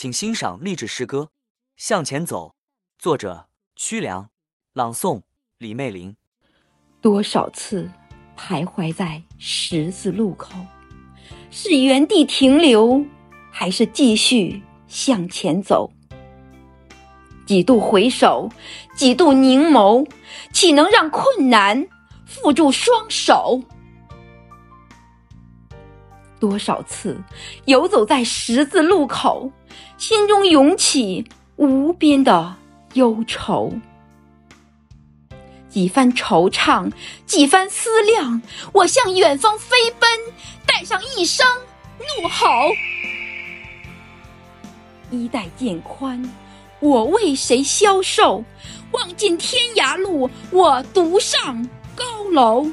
请欣赏励志诗歌《向前走》，作者屈良，朗诵李媚玲。多少次徘徊在十字路口，是原地停留，还是继续向前走？几度回首，几度凝眸，岂能让困难缚住双手？多少次游走在十字路口，心中涌起无边的忧愁。几番惆怅，几番思量，我向远方飞奔，带上一声怒吼。衣带渐宽，我为谁消瘦？望尽天涯路，我独上高楼。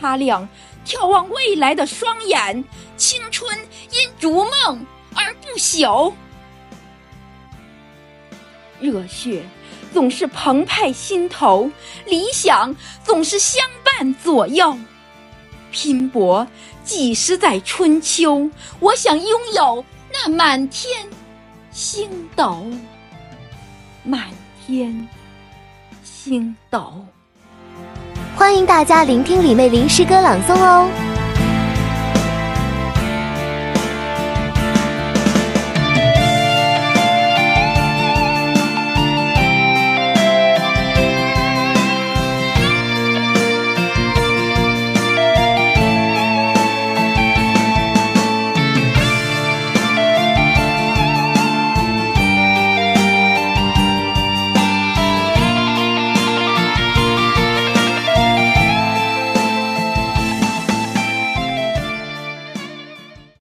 擦亮。眺望未来的双眼，青春因逐梦不朽。热血总是澎湃心头，理想总是相伴左右。拼搏几时在春秋？我想拥有那满天星斗，满天星斗。欢迎大家聆听李媚玲诗歌朗诵哦。